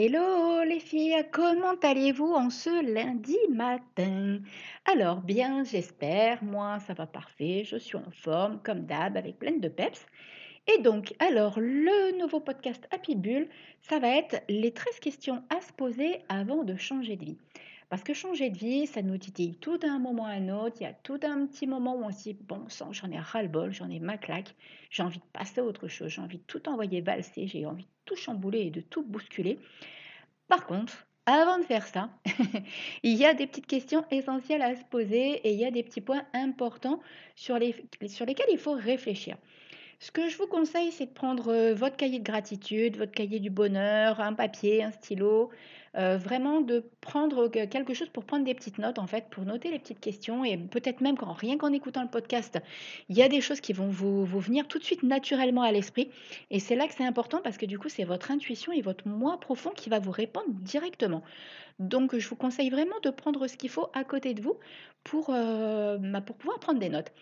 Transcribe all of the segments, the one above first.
Hello les filles, comment allez-vous en ce lundi matin? Alors bien, j'espère, moi ça va parfait, je suis en forme comme d'hab avec pleine de peps. Et donc, alors le nouveau podcast Happy Bull, ça va être les 13 questions à se poser avant de changer de vie. Parce que changer de vie, ça nous titille tout d'un moment à un autre. Il y a tout un petit moment où on se dit, bon sang, j'en ai ras-le-bol, j'en ai ma claque, j'ai envie de passer à autre chose, j'ai envie de tout envoyer valser, j'ai envie de tout chambouler et de tout bousculer. Par contre, avant de faire ça, il y a des petites questions essentielles à se poser et il y a des petits points importants sur, les, sur lesquels il faut réfléchir. Ce que je vous conseille, c'est de prendre euh, votre cahier de gratitude, votre cahier du bonheur, un papier, un stylo, euh, vraiment de prendre quelque chose pour prendre des petites notes, en fait, pour noter les petites questions et peut-être même rien qu'en écoutant le podcast, il y a des choses qui vont vous, venir tout de suite naturellement à l'esprit. Et c'est là que c'est important parce que du coup, c'est votre intuition et votre moi profond qui va vous répondre directement. Donc, je vous conseille vraiment de prendre ce qu'il faut à côté de vous pour, euh, bah, pour pouvoir prendre des notes.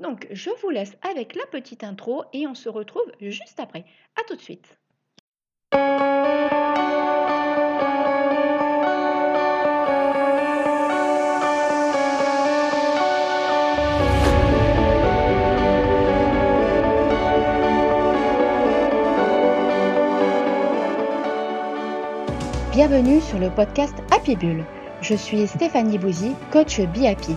Donc, je vous laisse avec la petite intro et on se retrouve juste après. À tout de suite. Bienvenue sur le podcast Happy Bull. Je suis Stéphanie Bouzy, coach Be Happy.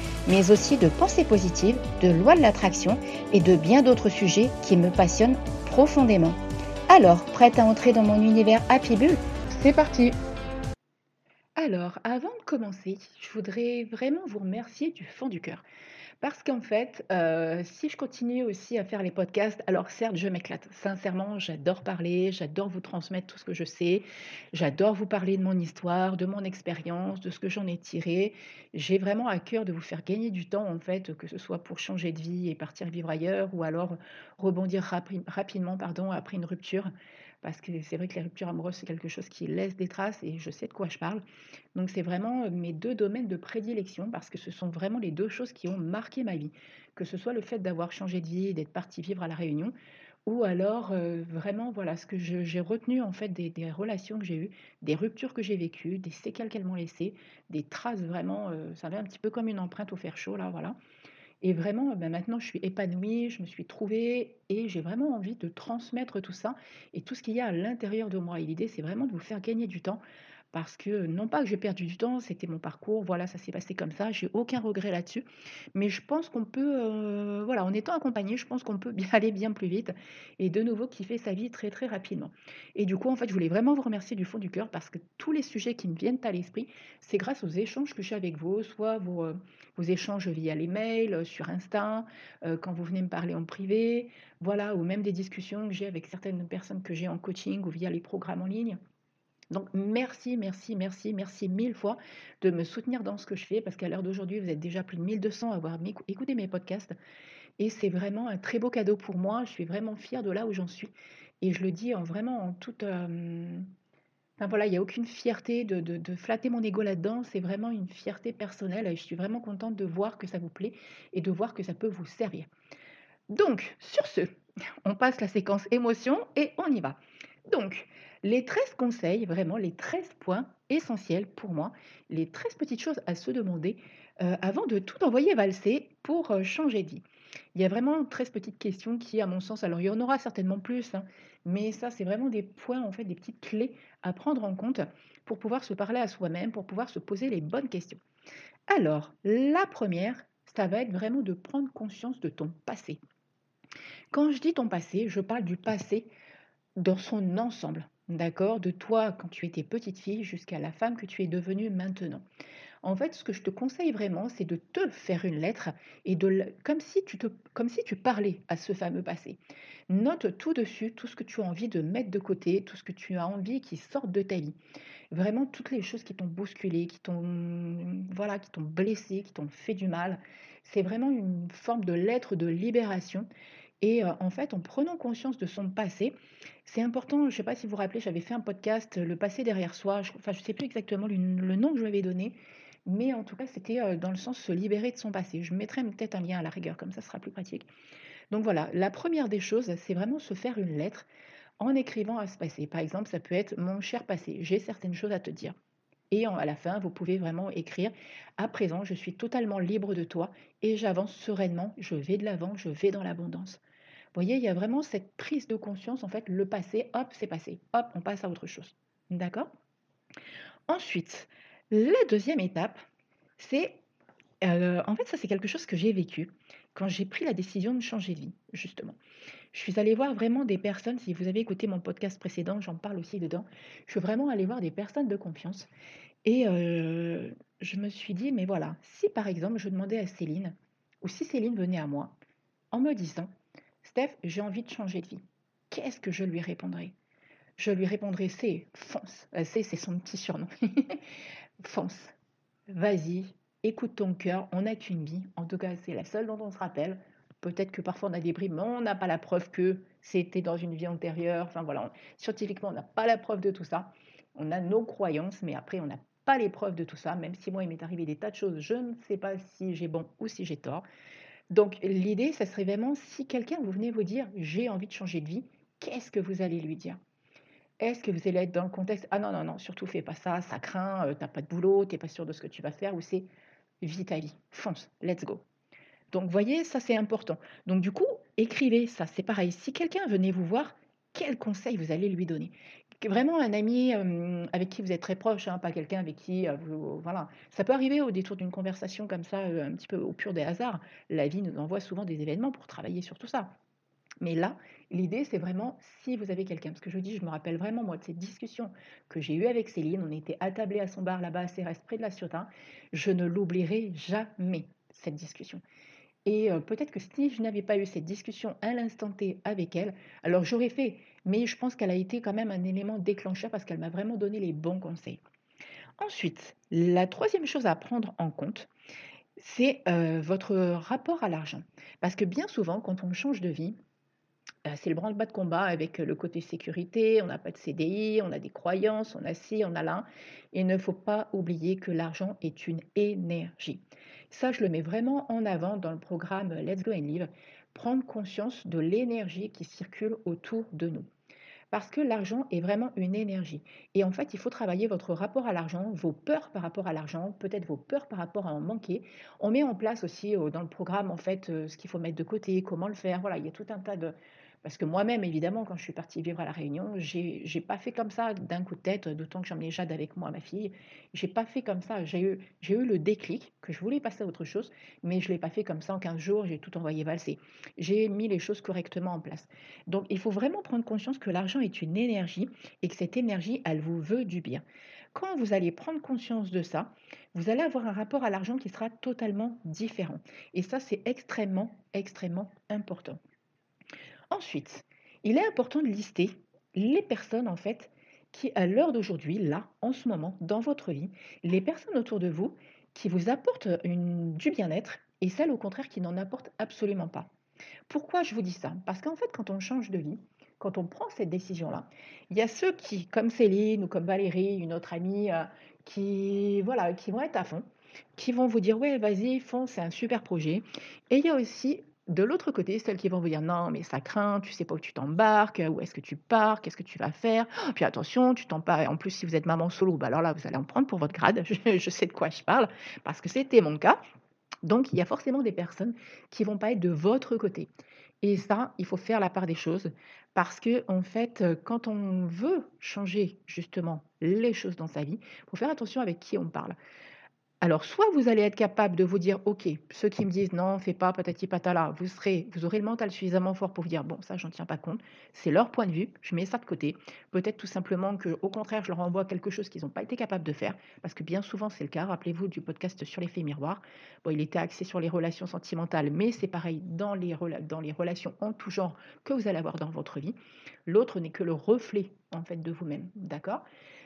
mais aussi de pensée positive, de loi de l'attraction et de bien d'autres sujets qui me passionnent profondément. Alors, prête à entrer dans mon univers Happy Bull? C'est parti Alors, avant de commencer, je voudrais vraiment vous remercier du fond du cœur. Parce qu'en fait, euh, si je continue aussi à faire les podcasts, alors certes, je m'éclate. Sincèrement, j'adore parler, j'adore vous transmettre tout ce que je sais, j'adore vous parler de mon histoire, de mon expérience, de ce que j'en ai tiré. J'ai vraiment à cœur de vous faire gagner du temps, en fait, que ce soit pour changer de vie et partir vivre ailleurs, ou alors rebondir rapidement pardon, après une rupture parce que c'est vrai que les ruptures amoureuses, c'est quelque chose qui laisse des traces et je sais de quoi je parle. Donc c'est vraiment mes deux domaines de prédilection parce que ce sont vraiment les deux choses qui ont marqué ma vie. Que ce soit le fait d'avoir changé de vie d'être parti vivre à La Réunion, ou alors vraiment voilà ce que j'ai retenu en fait des, relations que j'ai eues, des ruptures que j'ai vécues, des séquelles qu'elles m'ont laissées, des traces vraiment, ça va un petit peu comme une empreinte au fer chaud là, voilà. Et vraiment, ben maintenant, je suis épanouie, je me suis trouvée et j'ai vraiment envie de transmettre tout ça et tout ce qu'il y a à l'intérieur de moi. Et l'idée, c'est vraiment de vous faire gagner du temps parce que non pas que j'ai perdu du temps, c'était mon parcours, voilà, ça s'est passé comme ça, j'ai aucun regret là-dessus, mais je pense qu'on peut, euh, voilà, en étant accompagné, je pense qu'on peut bien aller bien plus vite et de nouveau kiffer sa vie très très rapidement. Et du coup, en fait, je voulais vraiment vous remercier du fond du cœur parce que tous les sujets qui me viennent à l'esprit, c'est grâce aux échanges que j'ai avec vous, soit vos, euh, échanges via les mails, euh, sur Insta, quand vous venez me parler en privé, voilà, ou même des discussions que j'ai avec certaines personnes que j'ai en coaching ou via les programmes en ligne. Donc merci, merci, merci, merci mille fois de me soutenir dans ce que je fais, parce qu'à l'heure d'aujourd'hui, vous êtes déjà plus de 1200 à avoir écouté mes podcasts. Et c'est vraiment un très beau cadeau pour moi. Je suis vraiment fière de là où j'en suis. Et je le dis en vraiment en toute... Euh, enfin voilà, il n'y a aucune fierté de, de flatter mon ego là-dedans. C'est vraiment une fierté personnelle. Et je suis vraiment contente de voir que ça vous plaît et de voir que ça peut vous servir. Donc, sur ce, on passe la séquence émotion et on y va. Donc, les 13 conseils, vraiment les 13 points essentiels pour moi, les 13 petites choses à se demander euh, avant de tout envoyer valser pour euh, changer de vie. Il y a vraiment 13 petites questions qui, à mon sens, alors il y en aura certainement plus, hein, mais ça, c'est vraiment des points, en fait, des petites clés à prendre en compte pour pouvoir se parler à soi-même, pour pouvoir se poser les bonnes questions. Alors, la première, ça va être vraiment de prendre conscience de ton passé. Quand je dis ton passé, je parle du passé dans son ensemble. D'accord De toi, quand tu étais petite fille, jusqu'à la femme que tu es devenue maintenant. En fait, ce que je te conseille vraiment, c'est de te faire une lettre et de comme si tu te comme si tu parlais à ce fameux passé. Note tout dessus, tout ce que tu as envie de mettre de côté, tout ce que tu as envie qui sorte de ta vie. Vraiment toutes les choses qui t'ont bousculé, qui t'ont voilà, qui t'ont blessé, qui t'ont fait du mal. C'est vraiment une forme de lettre de libération. Et en fait, en prenant conscience de son passé, c'est important, je ne sais pas si vous vous rappelez, j'avais fait un podcast, Le passé derrière soi, je, enfin je ne sais plus exactement le, nom que je lui avais donné, mais en tout cas, c'était dans le sens se libérer de son passé. Je mettrai peut-être un lien à la rigueur, comme ça sera plus pratique. Donc voilà, la première des choses, c'est vraiment se faire une lettre en écrivant à ce passé. Par exemple, ça peut être mon cher passé, j'ai certaines choses à te dire. Et à la fin, vous pouvez vraiment écrire à présent, je suis totalement libre de toi et j'avance sereinement, je vais de l'avant, je vais dans l'abondance. Vous voyez, il y a vraiment cette prise de conscience, en fait, le passé, hop, c'est passé, hop, on passe à autre chose. D'accord? Ensuite, la deuxième étape, c'est, euh, en fait, ça c'est quelque chose que j'ai vécu quand j'ai pris la décision de changer de vie, justement. Je suis allée voir vraiment des personnes, si vous avez écouté mon podcast précédent, j'en parle aussi dedans, je suis vraiment allée voir des personnes de confiance. Et euh, je me suis dit, mais voilà, si par exemple je demandais à Céline, ou si Céline venait à moi, en me disant, Steph, j'ai envie de changer de vie, qu'est-ce que je lui répondrais Je lui répondrais, c'est fonce. Euh, c'est, c'est son petit surnom. fonce. Vas-y, écoute ton cœur, on n'a qu'une vie. En tout cas, c'est la seule dont on se rappelle. Peut-être que parfois on a des bribes, mais on n'a pas la preuve que c'était dans une vie antérieure. Enfin voilà, scientifiquement, on n'a pas la preuve de tout ça. On a nos croyances, mais après, on n'a pas les preuves de tout ça. Même si moi, il m'est arrivé des tas de choses, je ne sais pas si j'ai bon ou si j'ai tort. Donc l'idée, ça serait vraiment, si quelqu'un vous venez vous dire, j'ai envie de changer de vie, qu'est-ce que vous allez lui dire? Est-ce que vous allez être dans le contexte, ah non, non, non, surtout fais pas ça, ça craint, euh, tu n'as pas de boulot, tu n'es pas sûr de ce que tu vas faire, ou c'est vis ta vie, fonce, let's go. Donc, voyez, ça c'est important. Donc, du coup, écrivez ça. C'est pareil. Si quelqu'un venait vous voir, quel conseil vous allez lui donner? Vraiment un ami avec qui vous êtes très proche, hein, pas quelqu'un avec qui vous, voilà. Ça peut arriver au détour d'une conversation comme ça, un petit peu au pur des hasards. La vie nous envoie souvent des événements pour travailler sur tout ça. Mais là, l'idée, c'est vraiment si vous avez quelqu'un. Parce que je dis, je me rappelle vraiment, moi, de cette discussion que j'ai eue avec Céline. On était attablés à son bar là-bas à Cérès, près de la Ciotat. Je ne l'oublierai jamais, cette discussion. Et peut-être que si je n'avais pas eu cette discussion à l'instant T avec elle, alors j'aurais fait, mais je pense qu'elle a été quand même un élément déclencheur parce qu'elle m'a vraiment donné les bons conseils. Ensuite, la troisième chose à prendre en compte, c'est votre rapport à l'argent. Parce que bien souvent, quand on change de vie, c'est le branle-bas de combat avec le côté sécurité, on n'a pas de CDI, on a des croyances, on a ci, on a là. Il ne faut pas oublier que l'argent est une énergie. Ça, je le mets vraiment en avant dans le programme Let's Go and Live, prendre conscience de l'énergie qui circule autour de nous. Parce que l'argent est vraiment une énergie. Et en fait, il faut travailler votre rapport à l'argent, vos peurs par rapport à l'argent, peut-être vos peurs par rapport à en manquer. On met en place aussi euh, dans le programme, en fait, euh, ce qu'il faut mettre de côté, comment le faire. Voilà, il y a tout un tas de, parce que moi-même, évidemment, quand je suis partie vivre à La Réunion, j'ai n'ai pas fait comme ça d'un coup de tête, d'autant que j'emmenais Jade avec moi, ma fille. J'ai pas fait comme ça. J'ai eu, eu le déclic que je voulais passer à autre chose, mais je ne l'ai pas fait comme ça en 15 jours, j'ai tout envoyé valser. J'ai mis les choses correctement en place. Donc, il faut vraiment prendre conscience que l'argent est une énergie et que cette énergie, elle vous veut du bien. Quand vous allez prendre conscience de ça, vous allez avoir un rapport à l'argent qui sera totalement différent. Et ça, c'est extrêmement, extrêmement important. Ensuite, il est important de lister les personnes en fait qui, à l'heure d'aujourd'hui, là, en ce moment, dans votre vie, les personnes autour de vous qui vous apportent du bien-être et celles au contraire qui n'en apportent absolument pas. Pourquoi je vous dis ça? Parce qu'en fait, quand on change de vie, quand on prend cette décision-là, il y a ceux qui, comme Céline ou comme Valérie, une autre amie, euh, qui, voilà, qui vont être à fond, qui vont vous dire ouais, vas-y, fonce, c'est un super projet. Et il y a aussi de l'autre côté, celles qui vont vous dire non, mais ça craint, tu sais pas où tu t'embarques, où est-ce que tu pars, qu'est-ce que tu vas faire. Puis attention, tu t'embarques. En plus, si vous êtes maman solo, bah alors là, vous allez en prendre pour votre grade. Je, sais de quoi je parle parce que c'était mon cas. Donc, il y a forcément des personnes qui vont pas être de votre côté. Et ça, il faut faire la part des choses parce que, en fait, quand on veut changer justement les choses dans sa vie, il faut faire attention avec qui on parle. Alors, soit vous allez être capable de vous dire, OK, ceux qui me disent non, fais pas patati patala, vous serez, vous aurez le mental suffisamment fort pour vous dire, bon, ça, j'en tiens pas compte, c'est leur point de vue, je mets ça de côté. Peut-être tout simplement que, au contraire, je leur envoie quelque chose qu'ils n'ont pas été capables de faire, parce que bien souvent, c'est le cas. Rappelez-vous du podcast sur l'effet miroir. Bon, il était axé sur les relations sentimentales, mais c'est pareil dans les, dans les relations en tout genre que vous allez avoir dans votre vie. L'autre n'est que le reflet, en fait, de vous-même. D'accord?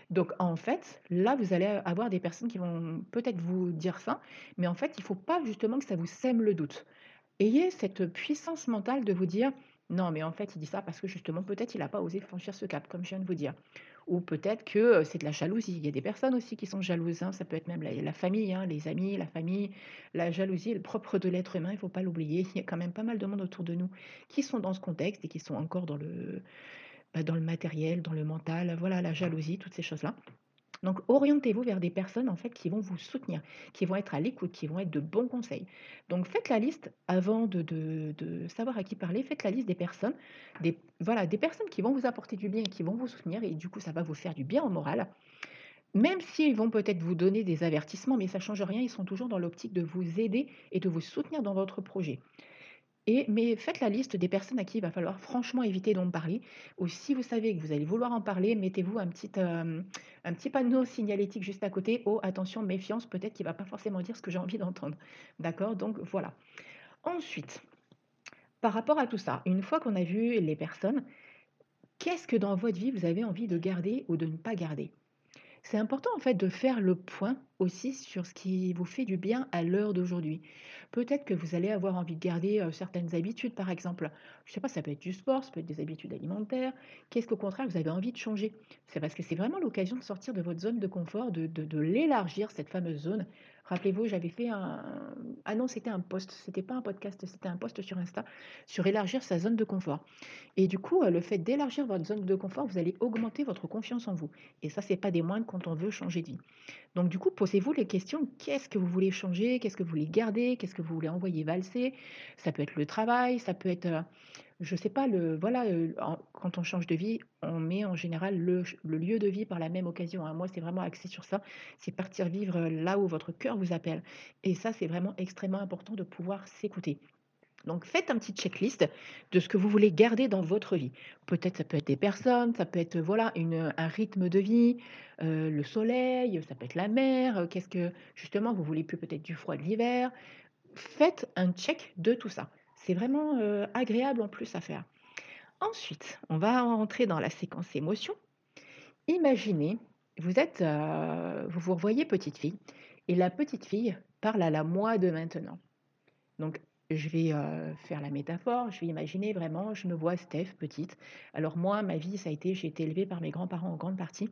Donc en fait, là, vous allez avoir des personnes qui vont peut-être vous dire ça, mais en fait, il ne faut pas justement que ça vous sème le doute. Ayez cette puissance mentale de vous dire non, mais en fait, il dit ça parce que justement, peut-être il n'a pas osé franchir ce cap, comme je viens de vous dire. Ou peut-être que c'est de la jalousie. Il y a des personnes aussi qui sont jalouses. hein, Ça peut être même la, famille, hein, les amis, la famille. La jalousie est propre de l'être humain, il ne faut pas l'oublier. Il y a quand même pas mal de monde autour de nous qui sont dans ce contexte et qui sont encore dans le, bah, dans le matériel, dans le mental. Voilà, la jalousie, toutes ces choses-là. Donc orientez-vous vers des personnes en fait qui vont vous soutenir, qui vont être à l'écoute, qui vont être de bons conseils. Donc faites la liste avant de, de, savoir à qui parler, faites la liste des personnes, des, voilà, des personnes qui vont vous apporter du bien, qui vont vous soutenir et du coup ça va vous faire du bien au moral. Même s'ils vont peut-être vous donner des avertissements, mais ça ne change rien, ils sont toujours dans l'optique de vous aider et de vous soutenir dans votre projet mais faites la liste des personnes à qui il va falloir franchement éviter d'en parler. Ou si vous savez que vous allez vouloir en parler, mettez-vous un petit, un petit panneau signalétique juste à côté. Oh, attention, méfiance, peut-être qu'il ne va pas forcément dire ce que j'ai envie d'entendre. D'accord? Donc voilà. Ensuite, par rapport à tout ça, une fois qu'on a vu les personnes, qu'est-ce que dans votre vie vous avez envie de garder ou de ne pas garder? C'est important en fait de faire le point aussi sur ce qui vous fait du bien à l'heure d'aujourd'hui. Peut-être que vous allez avoir envie de garder certaines habitudes, par exemple. Je ne sais pas, ça peut être du sport, ça peut être des habitudes alimentaires. Qu'est-ce qu'au contraire vous avez envie de changer? C'est parce que c'est vraiment l'occasion de sortir de votre zone de confort, de, de l'élargir, cette fameuse zone, Rappelez-vous, j'avais fait un. Ah non, c'était un post, c'était pas un podcast, c'était un post sur Insta sur élargir sa zone de confort. Et du coup, le fait d'élargir votre zone de confort, vous allez augmenter votre confiance en vous. Et ça, c'est pas des moindres quand on veut changer de vie. Donc, du coup, posez-vous les questions qu'est-ce que vous voulez changer? Qu'est-ce que vous voulez garder? Qu'est-ce que vous voulez envoyer valser? Ça peut être le travail, ça peut être je sais pas, le, voilà, quand on change de vie, on met en général le, lieu de vie par la même occasion. Hein. Moi, c'est vraiment axé sur ça. C'est partir vivre là où votre cœur vous appelle. Et ça, c'est vraiment extrêmement important de pouvoir s'écouter. Donc faites un petit checklist de ce que vous voulez garder dans votre vie. Peut-être ça peut être des personnes, ça peut être voilà un rythme de vie, le soleil, ça peut être la mer. Qu'est-ce que justement vous voulez plus peut-être du froid de l'hiver. Faites un check de tout ça. C'est vraiment agréable en plus à faire. Ensuite, on va rentrer dans la séquence émotion. Imaginez, vous êtes, vous vous revoyez petite fille, et la petite fille parle à la moi de maintenant. Donc, je vais faire la métaphore, je vais imaginer vraiment, je me vois Steph, petite. Alors moi, ma vie, ça a été, j'ai été élevée par mes grands-parents en grande partie.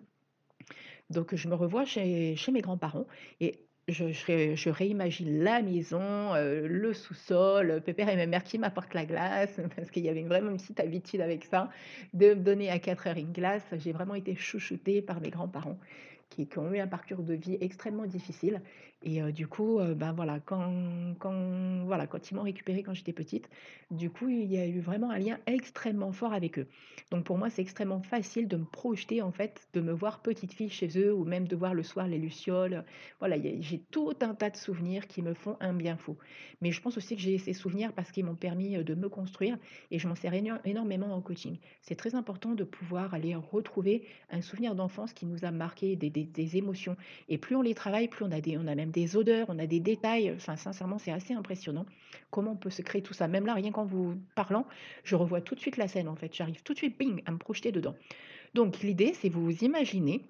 Donc je me revois chez, mes grands-parents et je, réimagine la maison, le sous-sol, pépère et ma mère qui m'apportent la glace, parce qu'il y avait vraiment une petite habitude avec ça, de me donner à 4 heures une glace. J'ai vraiment été chouchoutée par mes grands-parents qui, ont eu un parcours de vie extrêmement difficile. Et du coup, ben voilà, quand, quand, voilà, quand ils m'ont récupérée quand j'étais petite, du coup, il y a eu vraiment un lien extrêmement fort avec eux. Donc pour moi, c'est extrêmement facile de me projeter, en fait, de me voir petite fille chez eux, ou même de voir le soir les lucioles. Voilà, j'ai tout un tas de souvenirs qui me font un bien fou. Mais je pense aussi que j'ai ces souvenirs parce qu'ils m'ont permis de me construire et je m'en sers énormément en coaching. C'est très important de pouvoir aller retrouver un souvenir d'enfance qui nous a marqué des, des, émotions. Et plus on les travaille, plus on a, des, on a même des odeurs, on a des détails. Enfin, sincèrement, c'est assez impressionnant comment on peut se créer tout ça. Même là, rien qu'en vous parlant, je revois tout de suite la scène, en fait. J'arrive tout de suite, bing, à me projeter dedans. Donc, l'idée, c'est vous imaginez,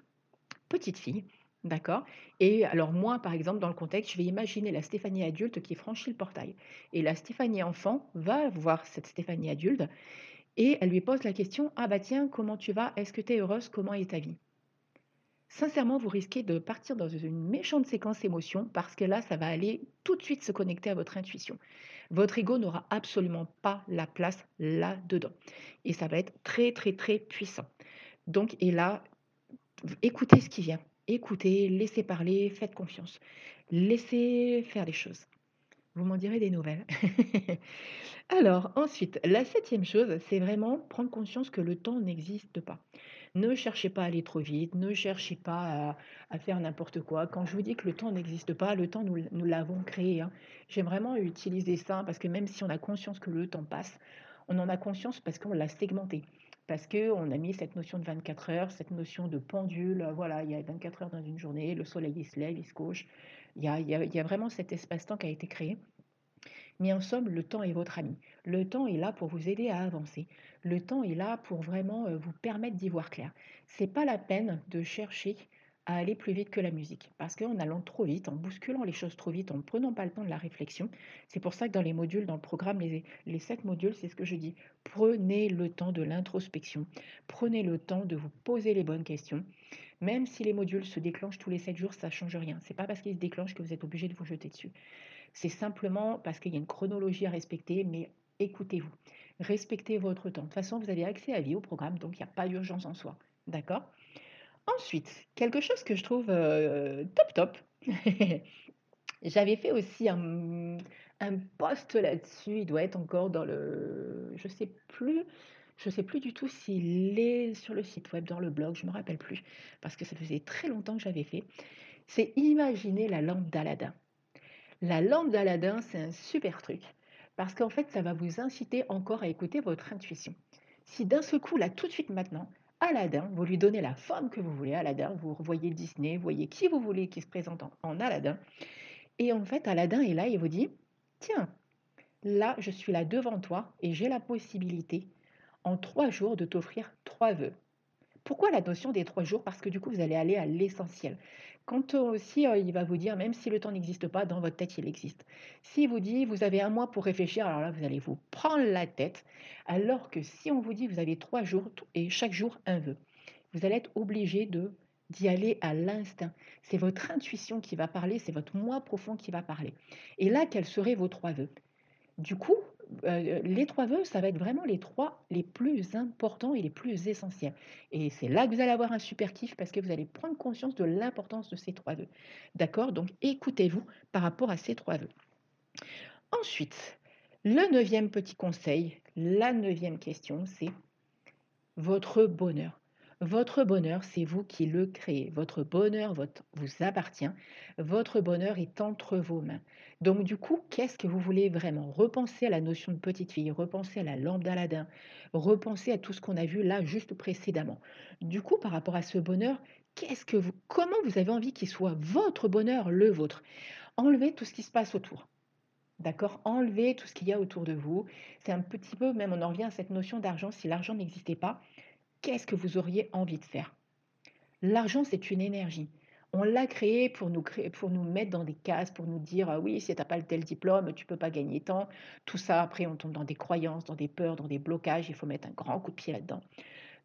petite fille, D'accord Et alors moi, par exemple, dans le contexte, je vais imaginer la Stéphanie adulte qui franchit le portail. Et la Stéphanie enfant va voir cette Stéphanie adulte et elle lui pose la question, ah bah tiens, comment tu vas? Est-ce que tu es heureuse? Comment est ta vie? Sincèrement, vous risquez de partir dans une méchante séquence émotion parce que là, ça va aller tout de suite se connecter à votre intuition. Votre ego n'aura absolument pas la place là-dedans. Et ça va être très, très, très puissant. Donc, et là, écoutez ce qui vient. Écoutez, laissez parler, faites confiance. Laissez faire les choses. Vous m'en direz des nouvelles. Alors, ensuite, la septième chose, c'est vraiment prendre conscience que le temps n'existe pas. Ne cherchez pas à aller trop vite, ne cherchez pas à, faire n'importe quoi. Quand je vous dis que le temps n'existe pas, le temps, nous, l'avons créé. Hein. J'aime vraiment utiliser ça parce que même si on a conscience que le temps passe, on en a conscience parce qu'on l'a segmenté. Parce qu'on a mis cette notion de 24 heures, cette notion de pendule. Voilà, il y a 24 heures dans une journée, le soleil il se lève, il se couche. Il y a, il y a vraiment cet espace-temps qui a été créé. Mais en somme, le temps est votre ami. Le temps est là pour vous aider à avancer. Le temps est là pour vraiment euh, vous permettre d'y voir clair. C'est pas la peine de chercher à aller plus vite que la musique. Parce qu'en allant trop vite, en bousculant les choses trop vite, en ne prenant pas le temps de la réflexion, c'est pour ça que dans les modules, dans le programme, les, les sept modules, c'est ce que je dis. Prenez le temps de l'introspection. Prenez le temps de vous poser les bonnes questions. Même si les modules se déclenchent tous les sept jours, ça ne change rien. C'est pas parce qu'ils se déclenchent que vous êtes obligé de vous jeter dessus. C'est simplement parce qu'il y a une chronologie à respecter, mais écoutez-vous. Respectez votre temps. De toute façon, vous avez accès à vie au programme, donc il n'y a pas d'urgence en soi. D'accord? Ensuite, quelque chose que je trouve euh, top top. J'avais fait aussi un, un post là-dessus. Il doit être encore dans le, je sais plus, je sais plus du tout s'il est sur le site web, dans le blog. Je me rappelle plus parce que ça faisait très longtemps que j'avais fait. C'est imaginer la lampe d'Aladin. La lampe d'Aladin, c'est un super truc parce qu'en fait, ça va vous inciter encore à écouter votre intuition. Si d'un seul coup, là, tout de suite maintenant, Aladdin, vous lui donnez la forme que vous voulez, Aladdin, vous voyez Disney, vous voyez qui vous voulez qui se présente en, Aladdin. Et en fait, Aladdin est là et vous dit, tiens, là, je suis là devant toi et j'ai la possibilité en trois jours de t'offrir trois vœux. Pourquoi la notion des trois jours? Parce que du coup, vous allez aller à l'essentiel. Quand aussi, euh, il va vous dire, même si le temps n'existe pas, dans votre tête, il existe. S'il vous dit, vous avez un mois pour réfléchir, alors là, vous allez vous prendre la tête. Alors que si on vous dit, vous avez trois jours et chaque jour un vœu, vous allez être obligé de d'y aller à l'instinct. C'est votre intuition qui va parler, c'est votre moi profond qui va parler. Et là, quels seraient vos trois vœux? Du coup, euh, les trois vœux, ça va être vraiment les trois les plus importants et les plus essentiels. Et c'est là que vous allez avoir un super kiff parce que vous allez prendre conscience de l'importance de ces trois vœux. D'accord? Donc écoutez-vous par rapport à ces trois vœux. Ensuite, le neuvième petit conseil, la neuvième question, c'est votre bonheur. Votre bonheur, c'est vous qui le créez. Votre bonheur vous appartient. Votre bonheur est entre vos mains. Donc du coup, qu'est-ce que vous voulez vraiment? Repensez à la notion de petite fille, repensez à la lampe d'Aladin, repensez à tout ce qu'on a vu là juste précédemment. Du coup, par rapport à ce bonheur, qu'est-ce que vous, comment vous avez envie qu'il soit votre bonheur, le vôtre? Enlevez tout ce qui se passe autour. D'accord? Enlevez tout ce qu'il y a autour de vous. C'est un petit peu, même on en revient à cette notion d'argent. Si l'argent n'existait pas, qu'est-ce que vous auriez envie de faire? L'argent, c'est une énergie. On l'a créé pour nous, créer, pour nous mettre dans des cases, pour nous dire ah oui, si tu n'as pas le tel diplôme, tu ne peux pas gagner tant. Tout ça, après, on tombe dans des croyances, dans des peurs, dans des blocages. Il faut mettre un grand coup de pied là-dedans.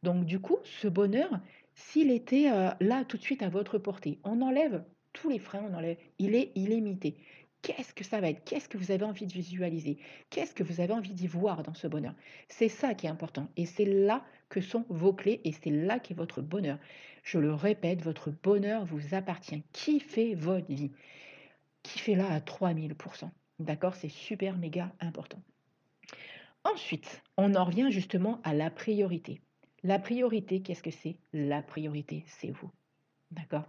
Donc, du coup, ce bonheur, s'il était euh, là tout de suite à votre portée, on enlève tous les freins, on enlève, il est illimité. Qu'est-ce que ça va être? Qu'est-ce que vous avez envie de visualiser? Qu'est-ce que vous avez envie d'y voir dans ce bonheur? C'est ça qui est important. Et c'est là que sont vos clés et c'est là qu'est votre bonheur. Je le répète, votre bonheur vous appartient. Qui fait votre vie? Qui fait là à 3000%. D'accord? C'est super méga important. Ensuite, on en revient justement à la priorité. La priorité, qu'est-ce que c'est? La priorité, c'est vous. D'accord?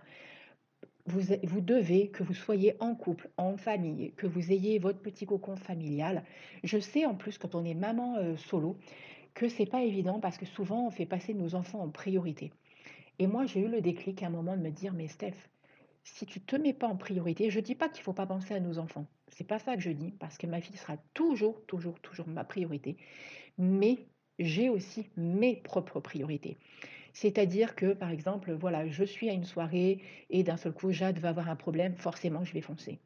Vous, devez, que vous soyez en couple, en famille, que vous ayez votre petit cocon familial. Je sais en plus, quand on est maman euh, solo, que c'est pas évident parce que souvent on fait passer nos enfants en priorité. Et moi, j'ai eu le déclic à un moment de me dire, mais Steph, si tu te mets pas en priorité, je dis pas qu'il faut pas penser à nos enfants. C'est pas ça que je dis parce que ma fille sera toujours, toujours, toujours ma priorité. Mais j'ai aussi mes propres priorités. C'est-à-dire que, par exemple, voilà, je suis à une soirée et d'un seul coup, Jade va avoir un problème, forcément, je vais foncer.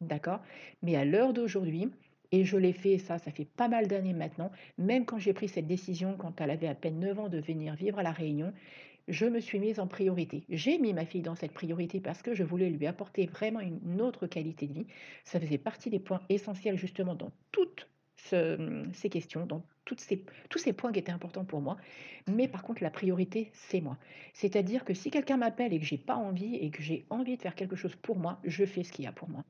D'accord? Mais à l'heure d'aujourd'hui, et je l'ai fait, ça, ça fait pas mal d'années maintenant, même quand j'ai pris cette décision, quand elle avait à peine 9 ans de venir vivre à La Réunion, je me suis mise en priorité. J'ai mis ma fille dans cette priorité parce que je voulais lui apporter vraiment une autre qualité de vie. Ça faisait partie des points essentiels justement dans toutes ces questions, dans toutes ces, tous ces points qui étaient importants pour moi. Mais par contre, la priorité, c'est moi. C'est-à-dire que si quelqu'un m'appelle et que j'ai pas envie et que j'ai envie de faire quelque chose pour moi, je fais ce qu'il y a pour moi.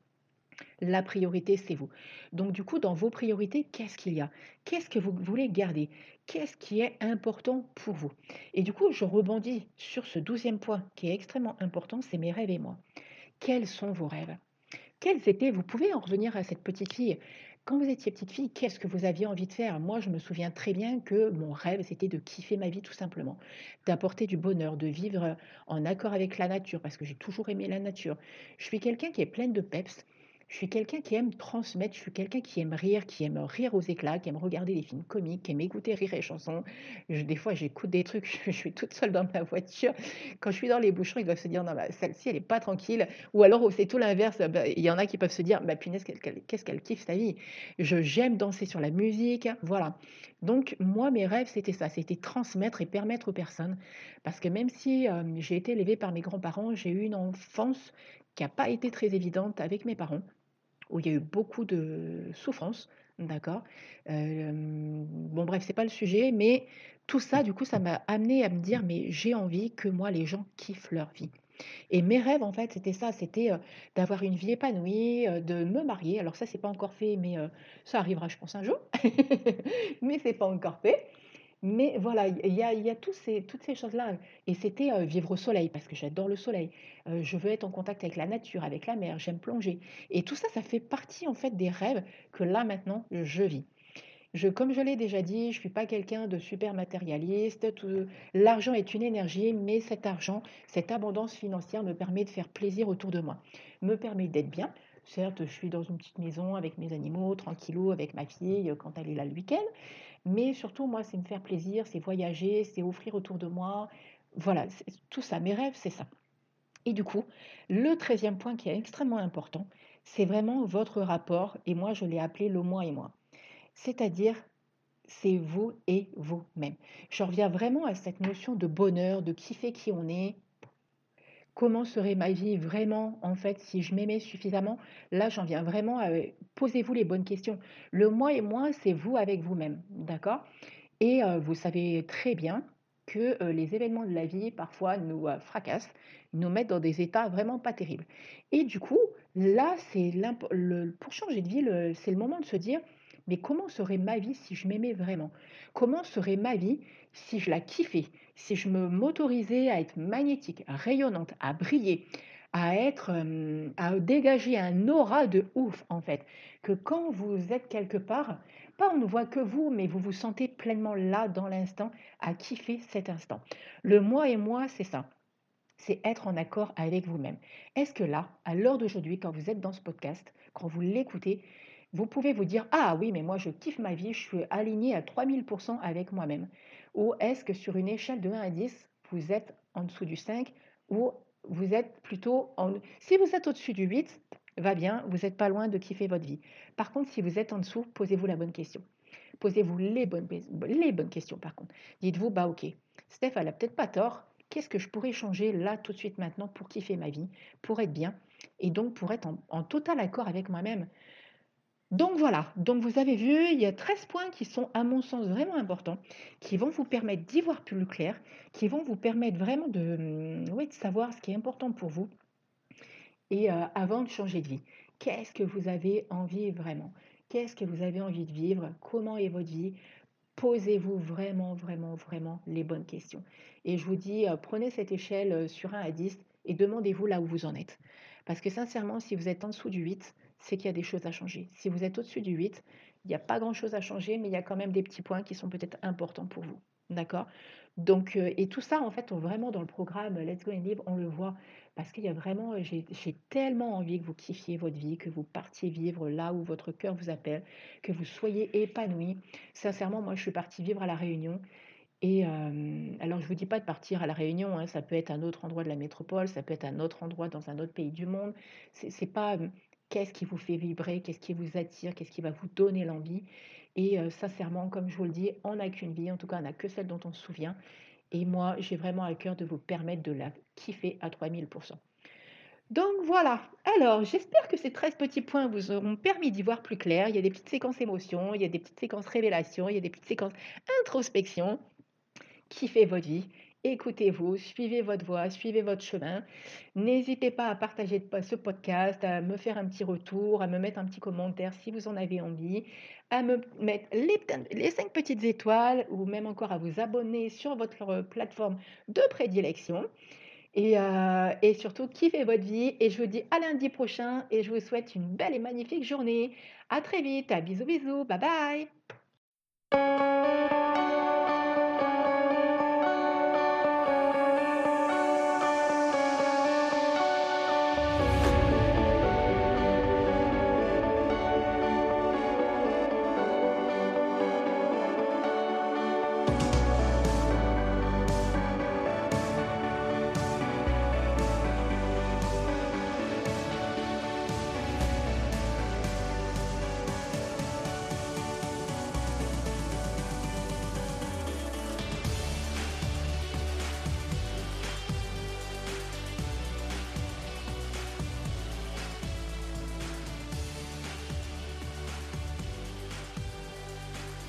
La priorité, c'est vous. Donc du coup, dans vos priorités, qu'est-ce qu'il y a? Qu'est-ce que vous voulez garder? Qu'est-ce qui est important pour vous? Et du coup, je rebondis sur ce douzième point qui est extrêmement important, c'est mes rêves et moi. Quels sont vos rêves? Quels étaient Vous pouvez en revenir à cette petite fille. Quand vous étiez petite fille, qu'est-ce que vous aviez envie de faire? Moi, je me souviens très bien que mon rêve, c'était de kiffer ma vie tout simplement, d'apporter du bonheur, de vivre en accord avec la nature, parce que j'ai toujours aimé la nature. Je suis quelqu'un qui est pleine de peps Je suis quelqu'un qui aime transmettre, je suis quelqu'un qui aime rire, qui aime rire aux éclats, qui aime regarder des films comiques, qui aime écouter rire et chansons. Des fois, j'écoute des trucs, je, suis toute seule dans ma voiture. Quand je suis dans les bouchons, ils doivent se dire, non, bah, celle-ci, elle est pas tranquille. Ou alors, oh, c'est tout l'inverse. bah, Il y en a qui peuvent se dire, bah, punaise, qu'est-ce qu'elle kiffe sa vie. Je, j'aime danser sur la musique. Voilà. Donc, moi, mes rêves, c'était ça. C'était transmettre et permettre aux personnes. Parce que même si euh, j'ai été élevée par mes grands-parents, j'ai eu une enfance qui n'a pas été très évidente avec mes parents où il y a eu beaucoup de souffrance, d'accord? Euh, bon, bref, c'est pas le sujet, mais tout ça, du coup, ça m'a amené à me dire, mais j'ai envie que moi, les gens kiffent leur vie. Et mes rêves, en fait, c'était ça, c'était euh, d'avoir une vie épanouie, euh, de me marier. Alors ça, c'est pas encore fait, mais ça arrivera, je pense, un jour. mais c'est pas encore fait. Mais voilà, il y a, y a ces, toutes ces choses-là. Et c'était euh, vivre au soleil, parce que j'adore le soleil. Euh, je veux être en contact avec la nature, avec la mer, j'aime plonger. Et tout ça, ça fait partie en fait des rêves que là maintenant, je vis. Comme je l'ai déjà dit, je ne suis pas quelqu'un de super matérialiste. L'argent est une énergie, mais cet argent, cette abondance financière me permet de faire plaisir autour de moi, me permet d'être bien. Certes, je suis dans une petite maison avec mes animaux, tranquillou, avec ma fille euh, quand elle est là le week-end. Mais surtout, moi, c'est me faire plaisir, c'est voyager, c'est offrir autour de moi. Voilà, tout ça. Mes rêves, c'est ça. Et du coup, le treizième point qui est extrêmement important, c'est vraiment votre rapport, et moi je l'ai appelé le moi et moi. C'est-à-dire, c'est vous et vous-même. Je reviens vraiment à cette notion de bonheur, de kiffer qui on est. Comment serait ma vie vraiment, en fait, si je m'aimais suffisamment? Là, j'en viens vraiment à... euh, Posez-vous les bonnes questions. Le moi et moi, c'est vous avec vous-même, d'accord? Et euh, vous savez très bien que euh, les événements de la vie, parfois, nous euh, fracassent, nous mettent dans des états vraiment pas terribles. Et du coup, là, c'est le, pour changer de vie, c'est le moment de se dire, mais comment serait ma vie si je m'aimais vraiment? Comment serait ma vie si je la kiffais? Si je me m'autorisais à être magnétique, rayonnante, à briller, à être, à dégager un aura de ouf en fait. Que quand vous êtes quelque part, pas on ne voit que vous, mais vous vous sentez pleinement là dans l'instant, à kiffer cet instant. Le moi et moi, c'est ça c'est être en accord avec vous-même. Est-ce que là, à l'heure d'aujourd'hui, quand vous êtes dans ce podcast, quand vous l'écoutez, vous pouvez vous dire Ah oui, mais moi je kiffe ma vie, je suis aligné à 3000% avec moi-même Ou est-ce que sur une échelle de 1 à 10, vous êtes en dessous du 5 ou vous êtes plutôt en... Si vous êtes au-dessus du 8, va bien, vous n'êtes pas loin de kiffer votre vie. Par contre, si vous êtes en dessous, posez-vous la bonne question. Posez-vous les bonnes, questions par contre. Dites-vous, bah ok, Steph, elle a peut-être pas tort, qu'est-ce que je pourrais changer là tout de suite maintenant pour kiffer ma vie, pour être bien et donc pour être en total accord avec moi-même? Donc voilà, donc vous avez vu, il y a 13 points qui sont à mon sens vraiment importants, qui vont vous permettre d'y voir plus clair, qui vont vous permettre vraiment de, oui, de savoir ce qui est important pour vous et euh, avant de changer de vie. Qu'est-ce que vous avez envie vraiment? Qu'est-ce que vous avez envie de vivre? Comment est votre vie? Posez-vous vraiment, vraiment, vraiment les bonnes questions. Et je vous dis, euh, prenez cette échelle euh, sur 1 à 10 et demandez-vous là où vous en êtes. Parce que sincèrement, si vous êtes en dessous du 8, c'est qu'il y a des choses à changer. Si vous êtes au-dessus du 8, il n'y a pas grand-chose à changer, mais il y a quand même des petits points qui sont peut-être importants pour vous. D'accord? Donc, euh, et tout ça, en fait, vraiment dans le programme Let's Go and Live, on le voit. Parce qu'il y a vraiment, j'ai j'ai tellement envie que vous kiffiez votre vie, que vous partiez vivre là où votre cœur vous appelle, que vous soyez épanoui. Sincèrement, moi, je suis partie vivre à La Réunion. Et euh, alors, je ne vous dis pas de partir à La Réunion, hein, ça peut être un autre endroit de la métropole, ça peut être un autre endroit dans un autre pays du monde. C'est pas euh, qu'est-ce qui vous fait vibrer, qu'est-ce qui vous attire, qu'est-ce qui va vous donner l'envie. Et sincèrement, comme je vous le dis, on n'a qu'une vie, en tout cas, on n'a que celle dont on se souvient. Et moi, j'ai vraiment à cœur de vous permettre de la kiffer à 3000%. Donc voilà, alors j'espère que ces 13 petits points vous auront permis d'y voir plus clair. Il y a des petites séquences émotions, il y a des petites séquences révélations, il y a des petites séquences introspection. Kiffez votre vie, écoutez-vous, suivez votre voie, suivez votre chemin. N'hésitez pas à partager ce podcast, à me faire un petit retour, à me mettre un petit commentaire si vous en avez envie, à me mettre les, les 5 petites étoiles ou même encore à vous abonner sur votre plateforme de prédilection. Et, euh, et, surtout, kiffez votre vie. Et je vous dis à lundi prochain. Et je vous souhaite une belle et magnifique journée. À très vite. À bisous, bisous. Bye bye.